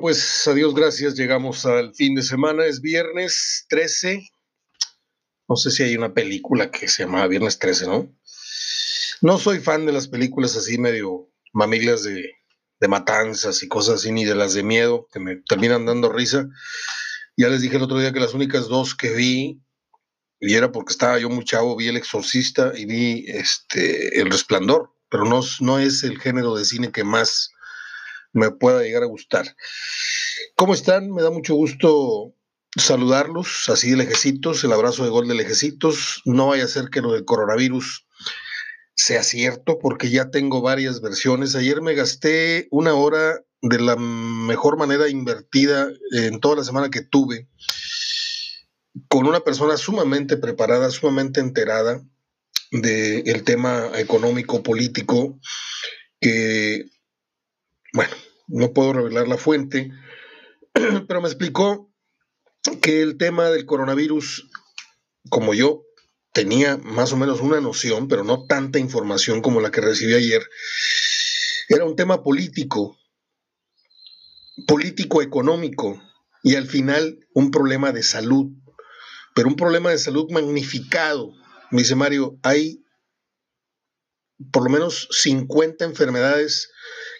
Pues adiós, gracias. Llegamos al fin de semana. Es viernes 13. No sé si hay una película que se llama Viernes 13, ¿no? No soy fan de las películas así medio mamilas de, de matanzas y cosas así, ni de las de miedo, que me terminan dando risa. Ya les dije el otro día que las únicas dos que vi, y era porque estaba yo muy chavo, vi El Exorcista y vi este, El Resplandor, pero no, no es el género de cine que más me pueda llegar a gustar. ¿Cómo están? Me da mucho gusto saludarlos, así de lejecitos, el abrazo de gol de lejecitos. No vaya a ser que lo del coronavirus sea cierto, porque ya tengo varias versiones. Ayer me gasté una hora de la mejor manera invertida en toda la semana que tuve con una persona sumamente preparada, sumamente enterada del tema económico, político, que, bueno, no puedo revelar la fuente, pero me explicó que el tema del coronavirus, como yo tenía más o menos una noción, pero no tanta información como la que recibí ayer, era un tema político, político-económico y al final un problema de salud, pero un problema de salud magnificado. Me dice Mario, hay por lo menos 50 enfermedades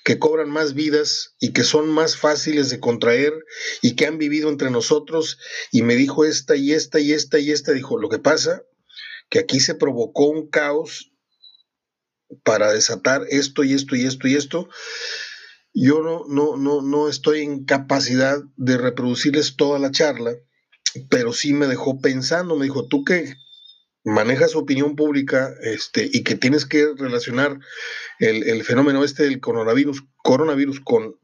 que cobran más vidas y que son más fáciles de contraer y que han vivido entre nosotros. Y me dijo esta y esta y esta y esta. Dijo, lo que pasa que aquí se provocó un caos para desatar esto y esto y esto y esto. Yo no, no, no, no estoy en capacidad de reproducirles toda la charla, pero sí me dejó pensando, me dijo, tú que manejas opinión pública este, y que tienes que relacionar el, fenómeno este del coronavirus, coronavirus con,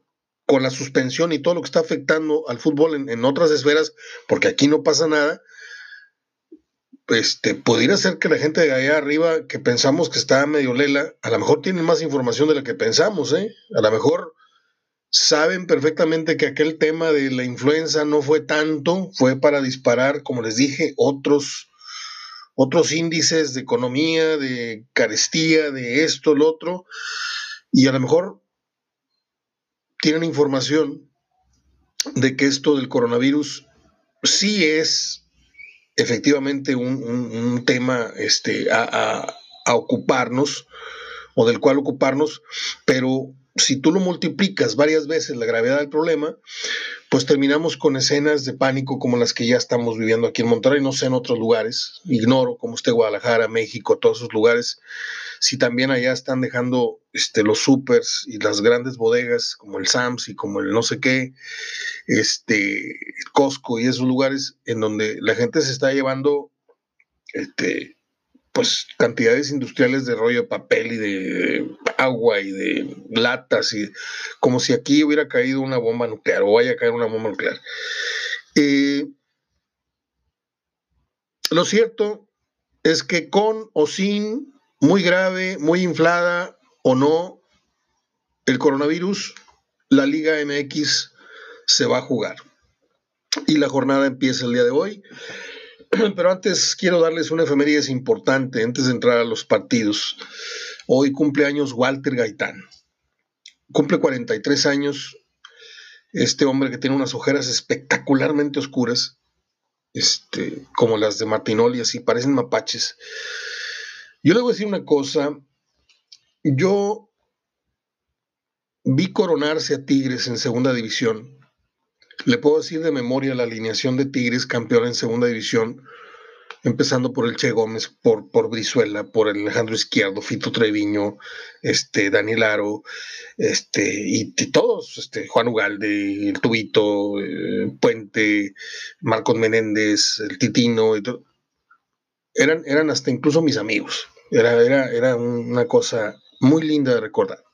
con la suspensión y todo lo que está afectando al fútbol en, en otras esferas, porque aquí no pasa nada, este, pudiera ser que la gente de allá arriba que pensamos que está medio lela, a lo mejor tienen más información de la que pensamos, ¿eh? A lo mejor saben perfectamente que aquel tema de la influenza no fue tanto, fue para disparar, como les dije, otros, otros índices de economía, de carestía, de esto, lo otro, y a lo mejor tienen información de que esto del coronavirus sí es efectivamente un, tema este, a, ocuparnos o del cual ocuparnos, pero si tú lo multiplicas varias veces la gravedad del problema, pues terminamos con escenas de pánico como las que ya estamos viviendo aquí en Monterrey, no sé en otros lugares, ignoro cómo esté Guadalajara, México, todos esos lugares, si también allá están dejando este, los supers y las grandes bodegas como el Sams y como el no sé qué, este, Costco y esos lugares en donde la gente se está llevando este, pues cantidades industriales de rollo de papel y de agua y de latas y como si aquí hubiera caído una bomba nuclear o vaya a caer una bomba nuclear. Eh, lo cierto es que con o sin, muy grave, muy inflada o no, el coronavirus, la Liga MX se va a jugar. Y la jornada empieza el día de hoy. Pero antes quiero darles una efeméride importante antes de entrar a los partidos. Hoy cumple años Walter Gaitán. Cumple 43 años. Este hombre que tiene unas ojeras espectacularmente oscuras, este, como las de Martinoli, así parecen mapaches. Yo le voy a decir una cosa. Yo vi coronarse a Tigres en segunda división le puedo decir de memoria la alineación de Tigres campeón en segunda división, empezando por el Che Gómez, por, por Brizuela, por el Alejandro Izquierdo, Fito Treviño, este, Daniel Aro, este, y, todos, este, Juan Ugalde, el Tubito, eh, Puente, Marcos Menéndez, el Titino, eran, eran hasta incluso mis amigos. Era, era, era una cosa muy linda de recordar.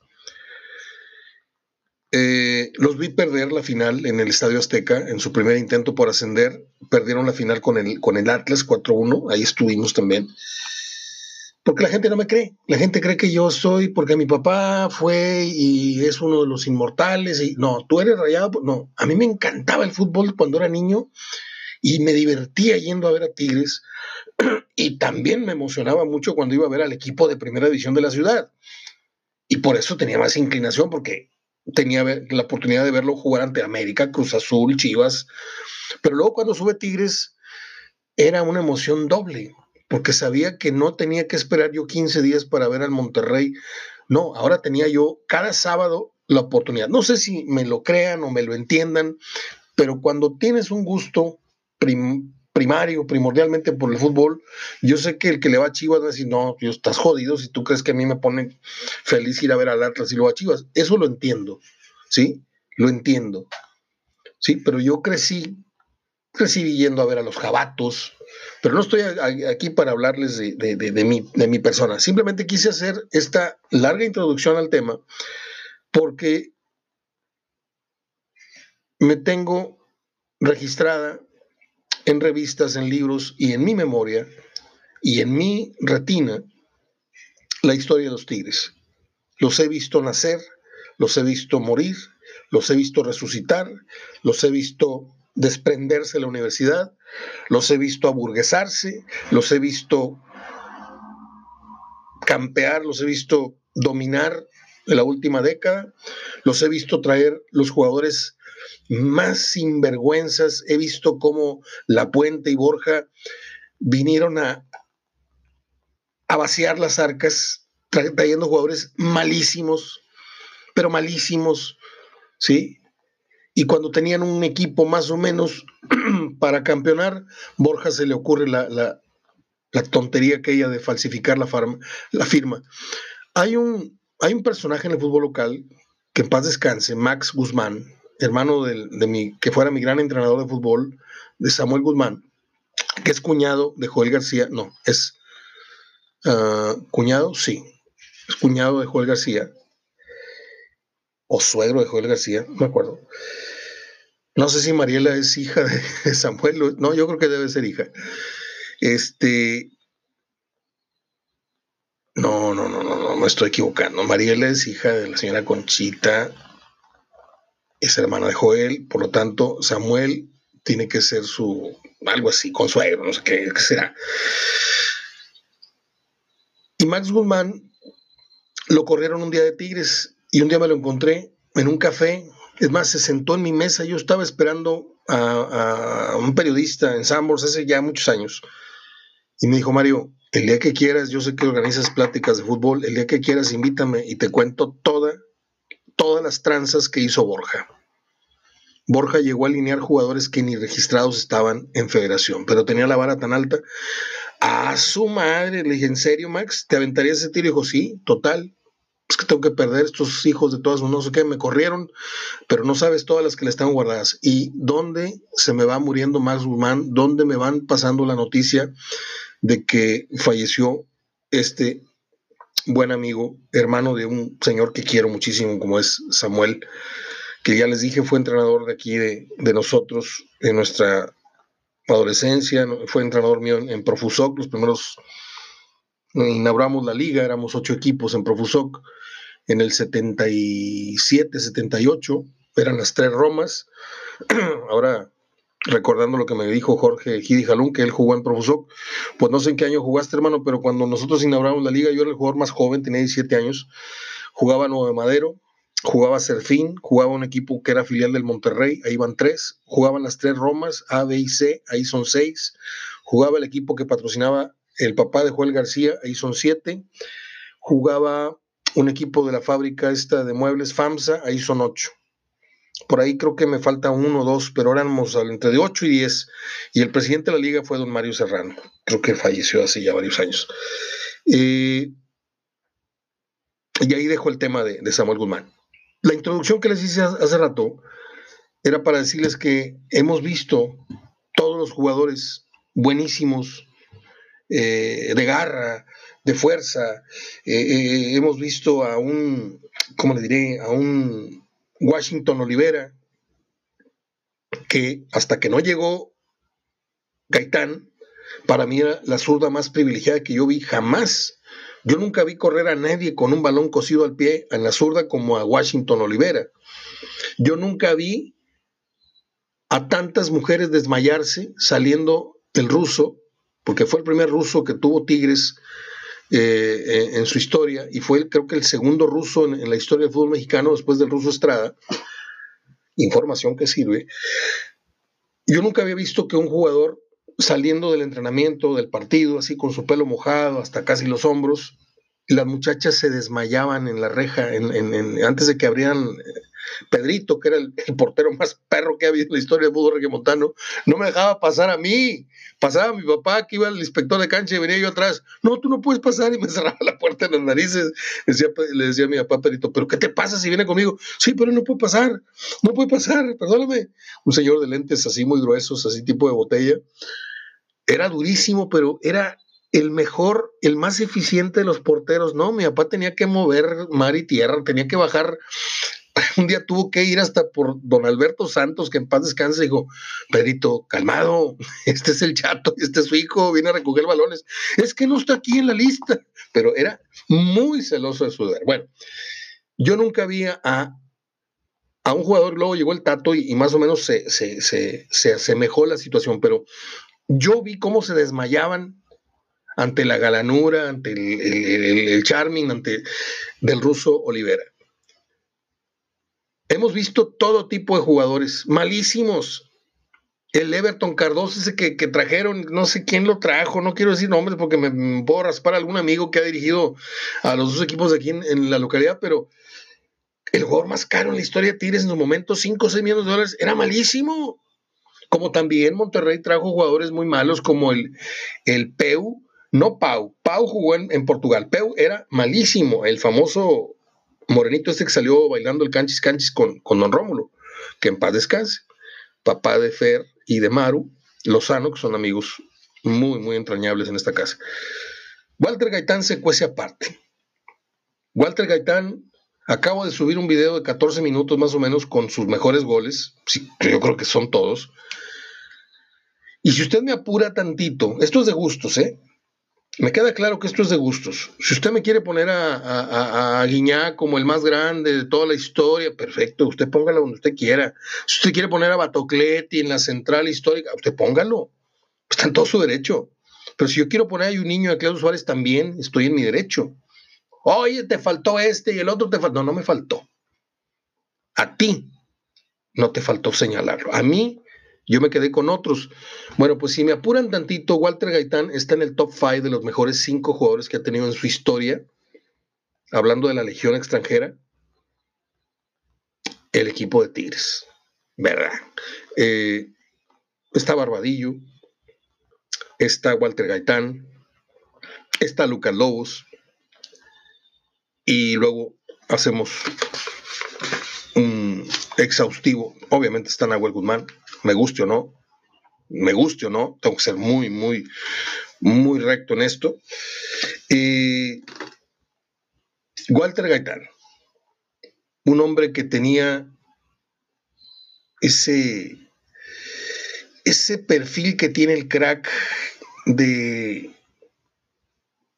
Eh, los vi perder la final en el Estadio Azteca en su primer intento por ascender. Perdieron la final con el, con el Atlas 4-1. Ahí estuvimos también. Porque la gente no me cree. La gente cree que yo soy porque mi papá fue y es uno de los inmortales. Y no, tú eres rayado. No, a mí me encantaba el fútbol cuando era niño y me divertía yendo a ver a Tigres. Y también me emocionaba mucho cuando iba a ver al equipo de primera división de la ciudad. Y por eso tenía más inclinación porque tenía la oportunidad de verlo jugar ante América, Cruz Azul, Chivas, pero luego cuando sube Tigres era una emoción doble, porque sabía que no tenía que esperar yo 15 días para ver al Monterrey. No, ahora tenía yo cada sábado la oportunidad. No sé si me lo crean o me lo entiendan, pero cuando tienes un gusto primario, primordialmente por el fútbol, yo sé que el que le va a Chivas va a decir, no, tú estás jodido si tú crees que a mí me pone feliz ir a ver al Atlas y luego a Chivas. Eso lo entiendo, ¿sí? Lo entiendo. Sí, pero yo crecí, crecí yendo a ver a los jabatos, pero no estoy aquí para hablarles de, de, mi, de mi persona. Simplemente quise hacer esta larga introducción al tema porque me tengo registrada en revistas, en libros y en mi memoria y en mi retina la historia de los tigres. Los he visto nacer, los he visto morir, los he visto resucitar, los he visto desprenderse de la universidad, los he visto aburguesarse, los he visto campear, los he visto dominar en la última década, los he visto traer los jugadores más sinvergüenzas. He visto cómo La Puente y Borja vinieron a, a vaciar las arcas, trayendo jugadores malísimos, pero malísimos, ¿sí? Y cuando tenían un equipo más o menos para campeonar, Borja se le ocurre la, la, la tontería aquella de falsificar la, la firma. Hay un, hay un personaje en el fútbol local que en paz descanse, Max Guzmán, hermano de, mi, que fuera mi gran entrenador de fútbol, de Samuel Guzmán, que es cuñado de Joel García, no, es ah, cuñado, sí, es cuñado de Joel García, o suegro de Joel García, no me acuerdo. No sé si Mariela es hija de Samuel, no, yo creo que debe ser hija. Este, no, no, no, no, no, me estoy equivocando. Mariela es hija de la señora Conchita es hermana de Joel, por lo tanto, Samuel tiene que ser su, algo así, consuegro, no sé qué, será. Y Max Guzmán lo corrieron un día de Tigres y un día me lo encontré en un café. Es más, se sentó en mi mesa. Yo estaba esperando a, un periodista en Sambors hace ya muchos años. Y me dijo, Mario, el día que quieras, yo sé que organizas pláticas de fútbol, el día que quieras, invítame y te cuento toda todas las tranzas que hizo Borja. Borja llegó a alinear jugadores que ni registrados estaban en federación, pero tenía la vara tan alta. A su madre, le dije, ¿en serio, Max? ¿Te aventarías ese tiro? Y dijo, sí, total. Es que tengo que perder estos hijos de todas, no sé qué, me corrieron, pero no sabes todas las que le están guardadas. ¿Y dónde se me va muriendo Max Guzmán? ¿Dónde me van pasando la noticia de que falleció este buen amigo, hermano de un señor que quiero muchísimo, como es Samuel, que ya les dije fue entrenador de aquí, de, nosotros, en nuestra adolescencia, fue entrenador mío en, Profusoc, los primeros, inauguramos la liga, éramos ocho equipos en Profusoc, en el 77, 78, eran las tres Romas, ahora recordando lo que me dijo Jorge Gidi Jalún, que él jugó en Profusoc, pues no sé en qué año jugaste, hermano, pero cuando nosotros inauguramos la liga, yo era el jugador más joven, tenía 17 años, jugaba Nuevo Madero, jugaba Serfín, jugaba un equipo que era filial del Monterrey, ahí van tres, jugaban las tres Romas, A, B y C, ahí son seis, jugaba el equipo que patrocinaba el papá de Joel García, ahí son siete, jugaba un equipo de la fábrica esta de muebles FAMSA, ahí son ocho por ahí creo que me falta uno o dos, pero éramos entre de 8 y 10. Y el presidente de la liga fue don Mario Serrano. Creo que falleció hace ya varios años. y ahí dejo el tema de, Samuel Guzmán. La introducción que les hice hace rato era para decirles que hemos visto todos los jugadores buenísimos, eh, de garra, de fuerza. Eh, eh, hemos visto a un, ¿cómo le diré? A un Washington Olivera, que hasta que no llegó Gaitán, para mí era la zurda más privilegiada que yo vi jamás. Yo nunca vi correr a nadie con un balón cosido al pie en la zurda como a Washington Olivera. Yo nunca vi a tantas mujeres desmayarse saliendo el ruso, porque fue el primer ruso que tuvo Tigres eh, en su historia y fue creo que el segundo ruso en, la historia del fútbol mexicano después del ruso Estrada. Información que sirve. Yo nunca había visto que un jugador saliendo del entrenamiento, del partido, así con su pelo mojado hasta casi los hombros, las muchachas se desmayaban en la reja antes de que abrieran Pedrito, que era el, portero más perro que ha habido en la historia del fútbol regiomontano, no me dejaba pasar a mí. Pasaba mi papá, que iba el inspector de cancha y venía yo atrás. No, tú no puedes pasar y me cerraba la puerta en las narices. Decía, le decía a mi papá Pedrito, ¿pero qué te pasa si viene conmigo? Sí, pero no puede pasar, no puede pasar, perdóname. Un señor de lentes así muy gruesos, así tipo de botella. Era durísimo, pero era el mejor, el más eficiente de los porteros. No, mi papá tenía que mover mar y tierra, tenía que bajar un día tuvo que ir hasta por don Alberto Santos, que en paz descanse, dijo, Pedrito, calmado, este es el chato, este es su hijo, viene a recoger balones. Es que no está aquí en la lista, pero era muy celoso de su deber. Bueno, yo nunca vi a, a un jugador, luego llegó el Tato y, más o menos se, se, se, se asemejó la situación, pero yo vi cómo se desmayaban ante la galanura, ante el, el, el charming, ante del ruso Olivera. Hemos visto todo tipo de jugadores malísimos. El Everton Cardoso, ese que, trajeron, no sé quién lo trajo, no quiero decir nombres porque me, puedo raspar a algún amigo que ha dirigido a los dos equipos de aquí en, la localidad, pero el jugador más caro en la historia de Tigres en su momento, 5 o 6 millones de dólares, era malísimo. Como también Monterrey trajo jugadores muy malos como el, el Peu, no Pau, Pau jugó en, en Portugal, Peu era malísimo, el famoso Morenito este que salió bailando el canchis canchis con, con Don Rómulo, que en paz descanse, papá de Fer y de Maru, Lozano, que son amigos muy, muy entrañables en esta casa. Walter Gaitán se cuece aparte. Walter Gaitán, acabo de subir un video de 14 minutos más o menos con sus mejores goles, sí, yo creo que son todos. Y si usted me apura tantito, esto es de gustos, ¿eh? Me queda claro que esto es de gustos. Si usted me quiere poner a, a, Guiñá como el más grande de toda la historia, perfecto, usted póngalo donde usted quiera. Si usted quiere poner a Batocletti en la central histórica, usted póngalo. Está en todo su derecho. Pero si yo quiero poner a un niño de Claudio Suárez también, estoy en mi derecho. Oye, te faltó este y el otro te faltó. No, no me faltó. A ti no te faltó señalarlo. A mí yo me quedé con otros. Bueno, pues si me apuran tantito, Walter Gaitán está en el top 5 de los mejores 5 jugadores que ha tenido en su historia, hablando de la Legión extranjera, el equipo de Tigres, ¿verdad? Eh, está Barbadillo, está Walter Gaitán, está Lucas Lobos, y luego hacemos un exhaustivo. Obviamente está Nahuel Guzmán, me guste o no, me guste o no, tengo que ser muy, muy, muy recto en esto. Walter Gaitán, un hombre que tenía ese, ese perfil que tiene el crack de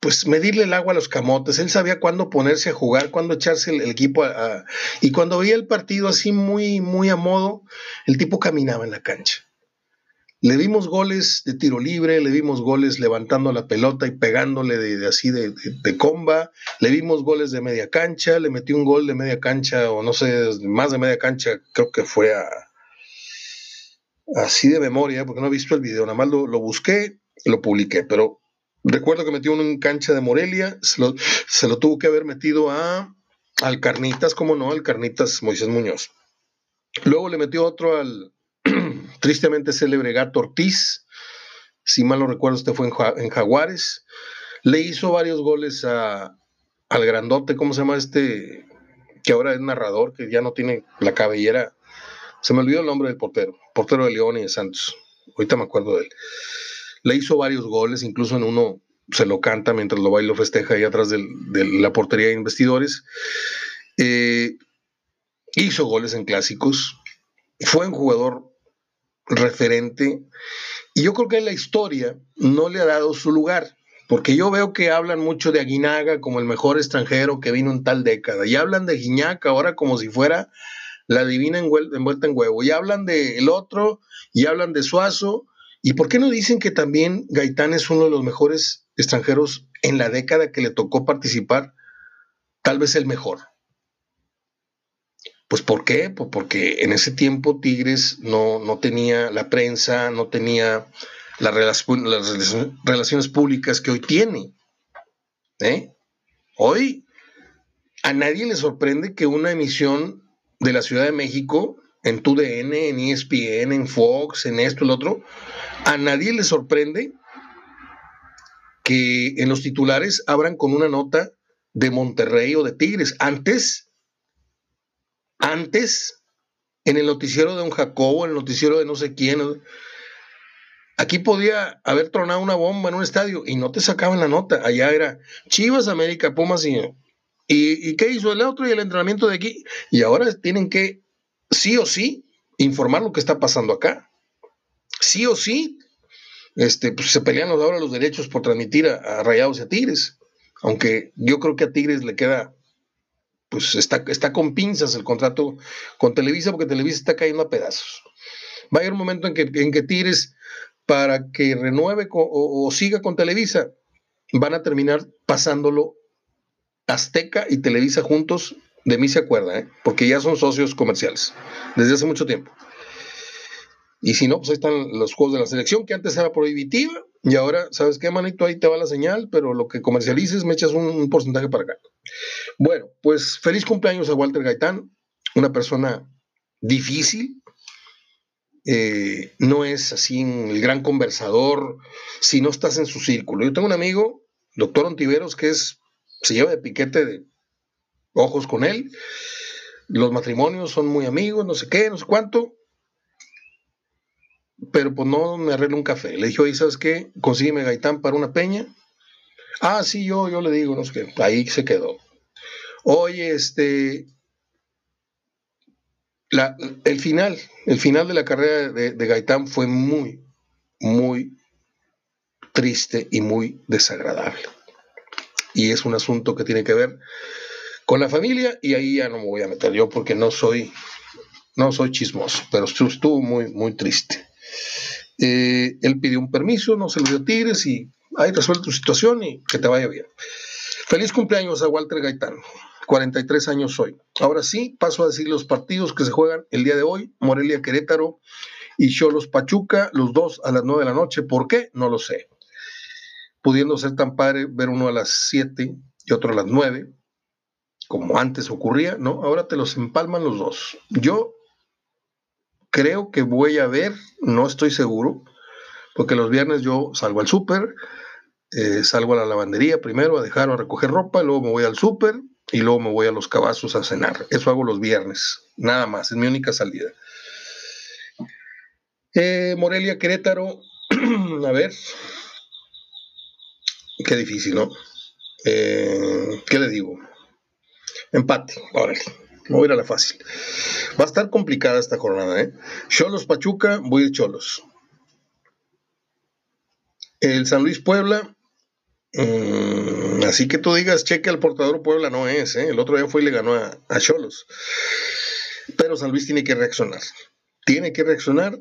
pues medirle el agua a los camotes. Él sabía cuándo ponerse a jugar, cuándo echarse el, equipo a, y cuando veía el partido así muy, muy a modo, el tipo caminaba en la cancha. Le vimos goles de tiro libre, le vimos goles levantando la pelota y pegándole de, así de, comba, le vimos goles de media cancha, le metió un gol de media cancha o no sé, más de media cancha, creo que fue a, así de memoria, porque no he visto el video, nada más lo, lo busqué, lo publiqué, pero Recuerdo que metió uno en cancha de Morelia, se lo, tuvo que haber metido a, al Carnitas, como no, al Carnitas Moisés Muñoz. Luego le metió otro al tristemente célebre Gato Ortiz, si mal no recuerdo, este fue en, Jaguares. Le hizo varios goles a, al grandote, ¿cómo se llama este? Que ahora es narrador, que ya no tiene la cabellera. Se me olvidó el nombre del portero, portero de León y de Santos. Ahorita me acuerdo de él. Le hizo varios goles, incluso en uno se lo canta mientras lo baila festeja ahí atrás de la portería de investidores. Eh, hizo goles en clásicos, fue un jugador referente y yo creo que en la historia no le ha dado su lugar, porque yo veo que hablan mucho de Aguinaga como el mejor extranjero que vino en tal década y hablan de Guiñac ahora como si fuera la divina envuelta en huevo y hablan del otro y hablan de Suazo ¿Y por qué no dicen que también Gaitán es uno de los mejores extranjeros en la década que le tocó participar, tal vez el mejor. Pues ¿por qué? Pues porque en ese tiempo Tigres no, no tenía la prensa, no tenía las, relaciones públicas que hoy tiene. ¿eh? Hoy a nadie le sorprende que una emisión de la Ciudad de México en TUDN, en ESPN, en Fox, en esto, el otro, a nadie le sorprende que en los titulares abran con una nota de Monterrey o de Tigres. Antes, antes, en el noticiero de un Jacobo, en el noticiero de no sé quién, aquí podía haber tronado una bomba en un estadio y no te sacaban la nota. Allá era Chivas, América, Pumas y, y, y qué hizo el otro y el entrenamiento de aquí. Y ahora tienen que, sí o sí, informar lo que está pasando acá. Sí o sí, este, pues se pelean ahora los derechos por transmitir a, Rayados y a Tigres. Aunque yo creo que a Tigres le queda, pues está, está con pinzas el contrato con Televisa, porque Televisa está cayendo a pedazos. Va a haber un momento en que, en que Tigres, para que renueve o, siga con Televisa, van a terminar pasándolo Azteca y Televisa juntos, de mí se acuerda, ¿eh? porque ya son socios comerciales desde hace mucho tiempo. Y si no, pues ahí están los juegos de la selección, que antes era prohibitiva, y ahora, ¿sabes qué, manito? Ahí te va la señal, pero lo que comercialices me echas un, porcentaje para acá. Bueno, pues feliz cumpleaños a Walter Gaitán, una persona difícil, eh, no es así el gran conversador si no estás en su círculo. Yo tengo un amigo, doctor Ontiveros, que es, se lleva de piquete de ojos con él. Los matrimonios son muy amigos, no sé qué, no sé cuánto pero pues no me arreglo un café. Le dije, oye, ¿sabes qué? Consígueme Gaitán para una peña. Ah, sí, yo, yo le digo, no sé qué. Ahí se quedó. Oye, este. La, el final, el final de la carrera de, de Gaitán fue muy, muy triste y muy desagradable. Y es un asunto que tiene que ver con la familia y ahí ya no me voy a meter yo porque no soy no soy chismoso, pero estuvo muy muy triste. Eh, él pidió un permiso, no se lo dio Tigres y ahí resuelve tu situación y que te vaya bien. Feliz cumpleaños a Walter Gaitán. 43 años hoy. Ahora sí, paso a decir los partidos que se juegan el día de hoy. Morelia Querétaro y Cholos Pachuca, los dos a las 9 de la noche. ¿Por qué? No lo sé. Pudiendo ser tan padre ver uno a las 7 y otro a las 9, como antes ocurría, ¿no? Ahora te los empalman los dos. Yo creo que voy a ver, no estoy seguro, porque los viernes yo salgo al súper, eh, salgo a la lavandería primero a dejar o a recoger ropa, luego me voy al súper y luego me voy a los cabazos a cenar. Eso hago los viernes, nada más, es mi única salida. Eh, Morelia, Querétaro, a ver, qué difícil, ¿no? Eh, ¿Qué le digo? Empate, órale. No voy a ir a la fácil. Va a estar complicada esta jornada, ¿eh? Cholos Pachuca, voy de Cholos. El San Luis Puebla, mm, así que tú digas, cheque al portador Puebla, no es, ¿eh? El otro día fue y le ganó a Cholos. Pero San Luis tiene que reaccionar. Tiene que reaccionar.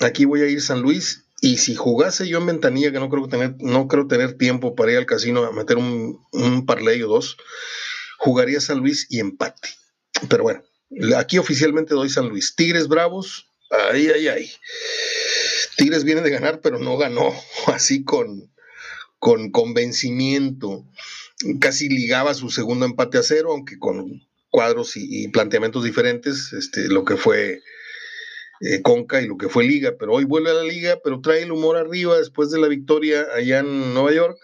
Aquí voy a ir San Luis. Y si jugase yo en ventanilla, que no creo tener, no creo tener tiempo para ir al casino a meter un, un parlay o dos, jugaría San Luis y empate. Pero bueno, aquí oficialmente doy San Luis. Tigres Bravos, ay, ay, ay. Tigres viene de ganar, pero no ganó así con, con convencimiento. Casi ligaba su segundo empate a cero, aunque con cuadros y, planteamientos diferentes, este, lo que fue eh, Conca y lo que fue Liga. Pero hoy vuelve a la Liga, pero trae el humor arriba después de la victoria allá en Nueva York.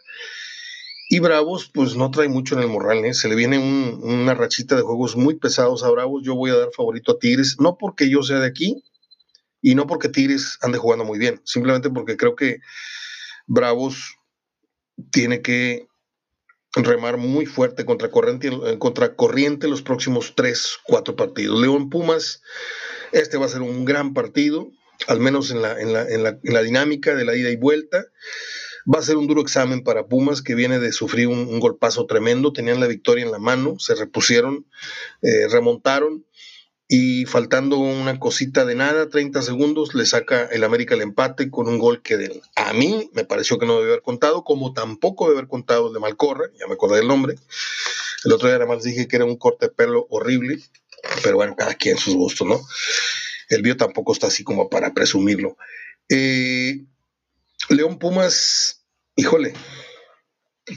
Y Bravos, pues no trae mucho en el morral, ¿eh? se le viene una rachita de juegos muy pesados a Bravos. Yo voy a dar favorito a Tigres, no porque yo sea de aquí y no porque Tigres ande jugando muy bien, simplemente porque creo que Bravos tiene que remar muy fuerte contra corriente, eh, contra corriente los próximos tres, cuatro partidos. León Pumas, este va a ser un gran partido, al menos en la, en la, en la dinámica de la ida y vuelta. Va a ser un duro examen para Pumas, que viene de sufrir un, golpazo tremendo. Tenían la victoria en la mano, se repusieron, eh, remontaron y faltando una cosita de nada, 30 segundos, le saca el América el empate con un gol que a mí me pareció que no debe haber contado, como tampoco debe haber contado el de Malcorra, ya me acordé del nombre. El otro día además dije que era un corte de pelo horrible, pero bueno, cada quien sus gustos, ¿no? El bio tampoco está así como para presumirlo. Eh, León Pumas, híjole,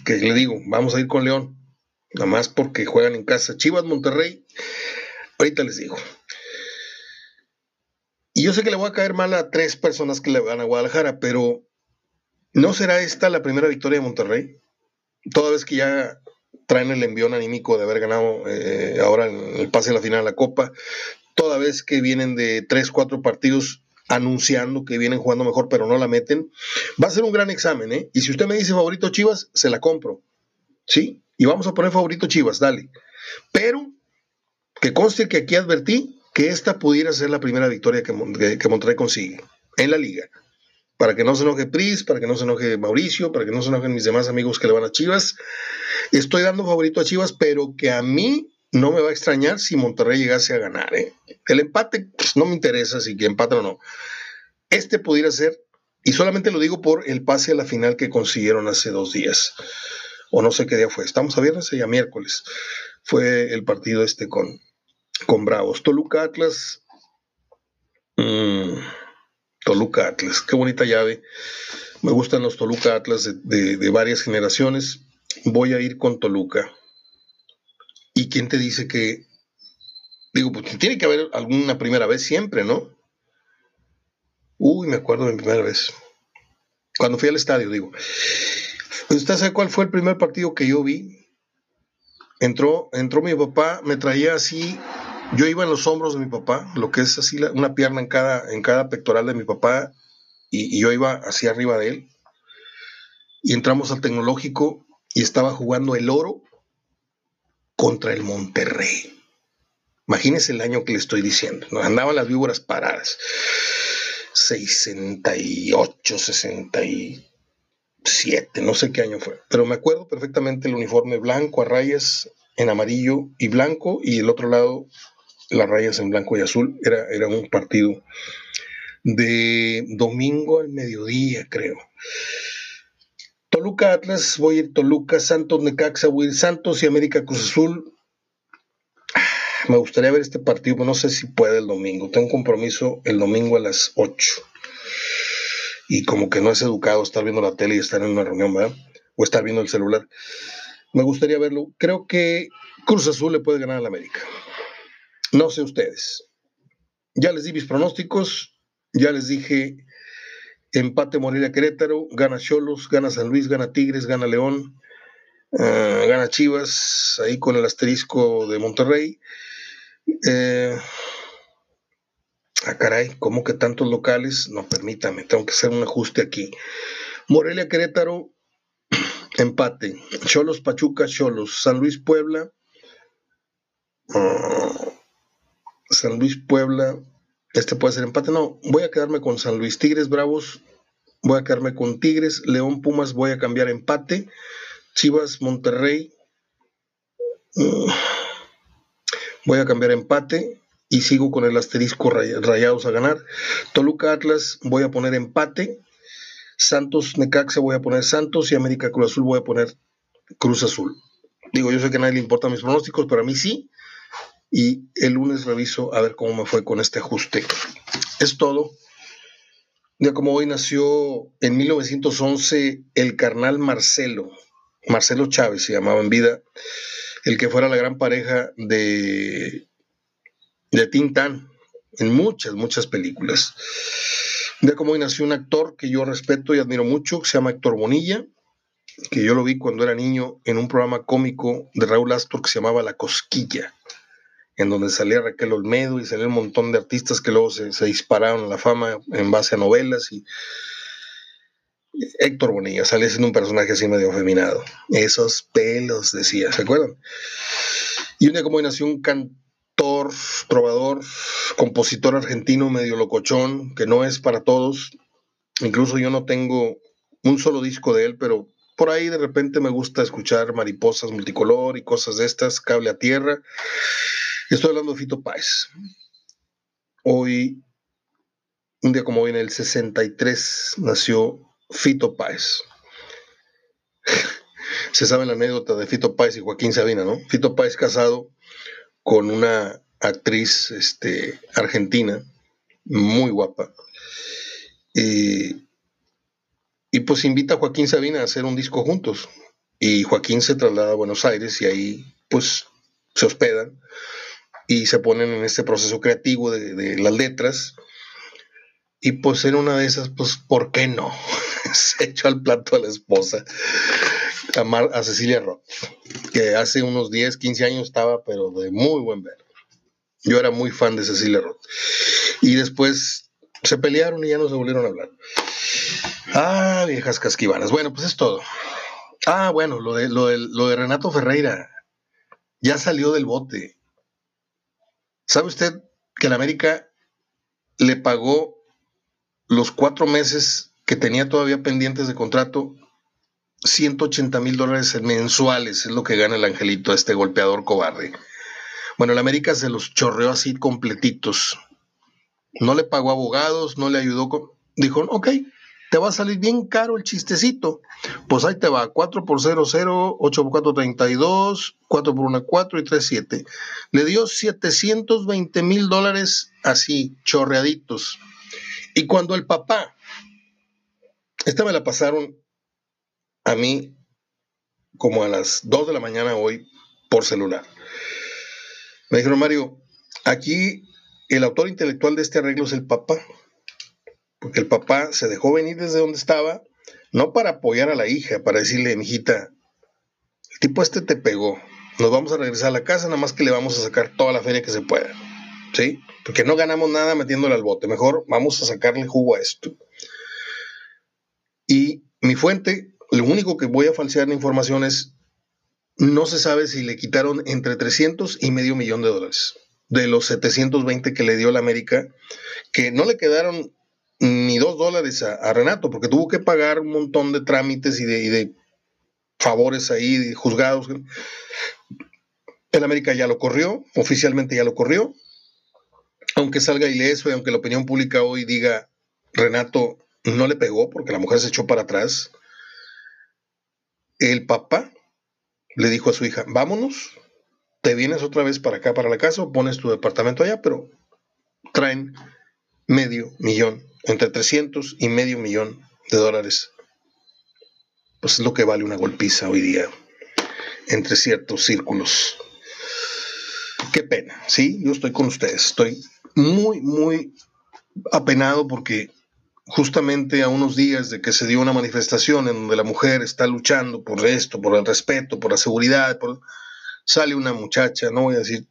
que le digo, vamos a ir con León, nada más porque juegan en casa. Chivas Monterrey, Ahorita les digo. Y yo sé que le voy a caer mal a tres personas que le van a Guadalajara, pero ¿no será esta la primera victoria de Monterrey? Toda vez que ya traen el envión anímico de haber ganado eh, ahora el pase a la final de la Copa, toda vez que vienen de tres, cuatro partidos anunciando que vienen jugando mejor, pero no la meten, va a ser un gran examen, ¿eh? Y si usted me dice favorito Chivas, se la compro, ¿sí? Y vamos a poner favorito Chivas, dale. Pero que conste que aquí advertí que esta pudiera ser la primera victoria que, Monterrey consigue en la liga. Para que no se enoje Pris, para que no se enoje Mauricio, para que no se enojen mis demás amigos que le van a Chivas. Estoy dando favorito a Chivas, pero que a mí no me va a extrañar si Monterrey llegase a ganar. ¿eh? El empate pues, no me interesa si que empate o no. Este pudiera ser, y solamente lo digo por el pase a la final que consiguieron hace dos días. O no sé qué día fue. Estamos a viernes y a miércoles. Fue el partido este con, con Bravos. Toluca Atlas. Mm, Toluca Atlas. Qué bonita llave. Me gustan los Toluca Atlas de, varias generaciones. Voy a ir con Toluca. ¿Y quién te dice que.? Digo, pues tiene que haber alguna primera vez siempre, ¿no? Uy, me acuerdo de mi primera vez. Cuando fui al estadio, digo. ¿Usted sabe cuál fue el primer partido que yo vi? Entró, entró mi papá, me traía así yo iba en los hombros de mi papá, lo que es así una pierna en cada, en cada pectoral de mi papá, y, yo iba hacia arriba de él. Y entramos al tecnológico y estaba jugando el oro contra el Monterrey. Imagínense el año que le estoy diciendo. Nos andaban las víboras paradas. 68, 67, no sé qué año fue. Pero me acuerdo perfectamente el uniforme blanco a rayas en amarillo y blanco y el otro lado las rayas en blanco y azul. Era, era un partido de domingo al mediodía, creo. Toluca Atlas, voy a ir Toluca, Santos Necaxa, voy a ir Santos y América Cruz Azul. Me gustaría ver este partido, pero no sé si puede el domingo. Tengo un compromiso el domingo a las 8. Y como que no es educado estar viendo la tele y estar en una reunión, ¿verdad? O estar viendo el celular. Me gustaría verlo. Creo que Cruz Azul le puede ganar al América. No sé ustedes. Ya les di mis pronósticos, ya les dije empate Morelia Querétaro, gana Cholos, gana San Luis, gana Tigres, gana León, eh, gana Chivas, ahí con el asterisco de Monterrey. Eh, ah, caray, ¿cómo que tantos locales? No, permítame, tengo que hacer un ajuste aquí. Morelia Querétaro, empate. Cholos Pachuca, Cholos. San Luis Puebla. Ah, San Luis Puebla, este puede ser empate, no, voy a quedarme con San Luis Tigres Bravos, voy a quedarme con Tigres, León Pumas voy a cambiar empate, Chivas Monterrey, mm, voy a cambiar empate y sigo con el asterisco rayados a ganar, Toluca Atlas voy a poner empate, Santos Necaxa voy a poner Santos y América Cruz Azul voy a poner Cruz Azul. Digo, yo sé que a nadie le importan mis pronósticos, pero a mí sí y el lunes reviso a ver cómo me fue con este ajuste. Es todo. Ya como hoy nació en 1911 el carnal Marcelo, Marcelo Chávez se llamaba en vida, el que fuera la gran pareja de, de Tintán en muchas, muchas películas. Ya como hoy nació un actor que yo respeto y admiro mucho, se llama Héctor Bonilla, que yo lo vi cuando era niño en un programa cómico de Raúl Astor que se llamaba La Cosquilla en donde salía Raquel Olmedo y salía un montón de artistas que luego se, dispararon a la fama en base a novelas y Héctor Bonilla sale siendo un personaje así medio afeminado. Esos pelos, decía, ¿se acuerdan? Y un día como nació un cantor, trovador, compositor argentino medio locochón, que no es para todos. Incluso yo no tengo un solo disco de él, pero por ahí de repente me gusta escuchar mariposas multicolor y cosas de estas, cable a tierra Estoy hablando de Fito Páez. Hoy, un día como hoy en el 63, nació Fito Páez. Se sabe la anécdota de Fito Páez y Joaquín Sabina, ¿no? Fito Páez casado con una actriz este, argentina, muy guapa. Y, y pues invita a Joaquín Sabina a hacer un disco juntos. Y Joaquín se traslada a Buenos Aires y ahí pues se hospedan y se ponen en este proceso creativo de, las letras. Y pues en una de esas, pues, ¿por qué no? se echó al plato a la esposa, a, a Cecilia Roth, que hace unos 10, 15 años estaba, pero de muy buen ver. Yo era muy fan de Cecilia Roth. Y después se pelearon y ya no se volvieron a hablar. Ah, viejas casquivanas. Bueno, pues es todo. Ah, bueno, lo de, lo de, lo de Renato Ferreira. Ya salió del bote. ¿Sabe usted que la América le pagó los cuatro meses que tenía todavía pendientes de contrato 180 mil dólares mensuales? Es lo que gana el angelito, este golpeador cobarde. Bueno, la América se los chorreó así completitos. No le pagó abogados, no le ayudó. Dijo, ok, te va a salir bien caro el chistecito. Pues ahí te va, 4 por 0, 0, 8 por 4, 32, 4 por 1, 4 y 3, 7. Le dio 720 mil dólares así, chorreaditos. Y cuando el papá, esta me la pasaron a mí como a las 2 de la mañana hoy por celular. Me dijeron, Mario, aquí el autor intelectual de este arreglo es el papá porque el papá se dejó venir desde donde estaba, no para apoyar a la hija, para decirle, mijita, el tipo este te pegó, nos vamos a regresar a la casa, nada más que le vamos a sacar toda la feria que se pueda, ¿sí? Porque no ganamos nada metiéndole al bote, mejor vamos a sacarle jugo a esto. Y mi fuente, lo único que voy a falsear la información es, no se sabe si le quitaron entre 300 y medio millón de dólares de los 720 que le dio la América, que no le quedaron ni dos dólares a, Renato, porque tuvo que pagar un montón de trámites y de, favores ahí, de juzgados. El América ya lo corrió, oficialmente ya lo corrió. Aunque salga ileso y aunque la opinión pública hoy diga Renato no le pegó porque la mujer se echó para atrás, el papá le dijo a su hija, vámonos, te vienes otra vez para acá, para la casa, pones tu departamento allá, pero traen medio millón entre 300 y medio millón de dólares. Pues es lo que vale una golpiza hoy día entre ciertos círculos. Qué pena, sí, yo estoy con ustedes. Estoy muy, muy apenado porque justamente a unos días de que se dio una manifestación en donde la mujer está luchando por esto, por el respeto, por la seguridad, sale una muchacha, no voy a decir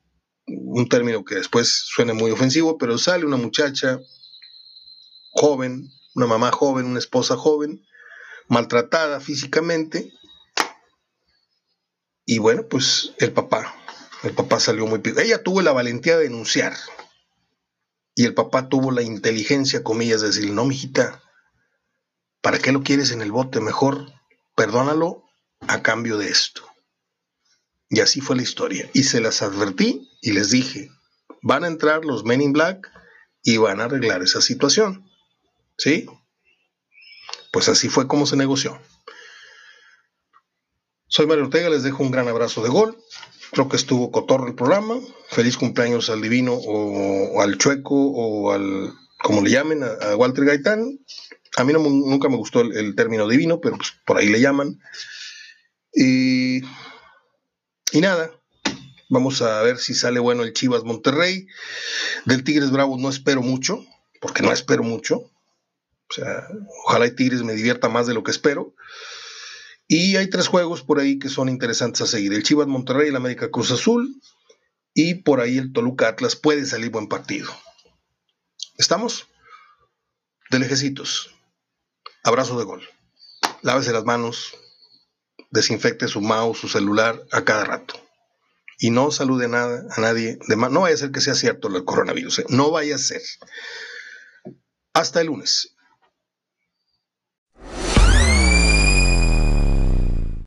un término que después suene muy ofensivo, pero sale una muchacha joven, una mamá joven, una esposa joven, maltratada físicamente. Y bueno, pues el papá, el papá salió muy... Ella tuvo la valentía de denunciar. Y el papá tuvo la inteligencia, comillas, de decir, no, mijita, ¿para qué lo quieres en el bote? Mejor perdónalo a cambio de esto. Y así fue la historia. Y se las advertí y les dije, van a entrar los Men in Black y van a arreglar esa situación. ¿Sí? Pues así fue como se negoció. Soy Mario Ortega, les dejo un gran abrazo de gol. Creo que estuvo cotorro el programa. Feliz cumpleaños al divino o, al chueco o al, como le llamen, a, Walter Gaitán. A mí nunca me gustó el, término divino, pero pues por ahí le llaman. Y, y nada, vamos a ver si sale bueno el Chivas Monterrey. Del Tigres Bravo no espero mucho, porque no espero mucho. O sea, ojalá y Tigres me divierta más de lo que espero. Y hay tres juegos por ahí que son interesantes a seguir. El Chivas Monterrey, el América Cruz Azul y por ahí el Toluca Atlas puede salir buen partido. ¿Estamos? De lejecitos. Abrazo de gol. Lávese las manos. Desinfecte su mouse, su celular a cada rato. Y no salude nada a nadie de. No vaya a ser que sea cierto el coronavirus. ¿eh? No vaya a ser. Hasta el lunes.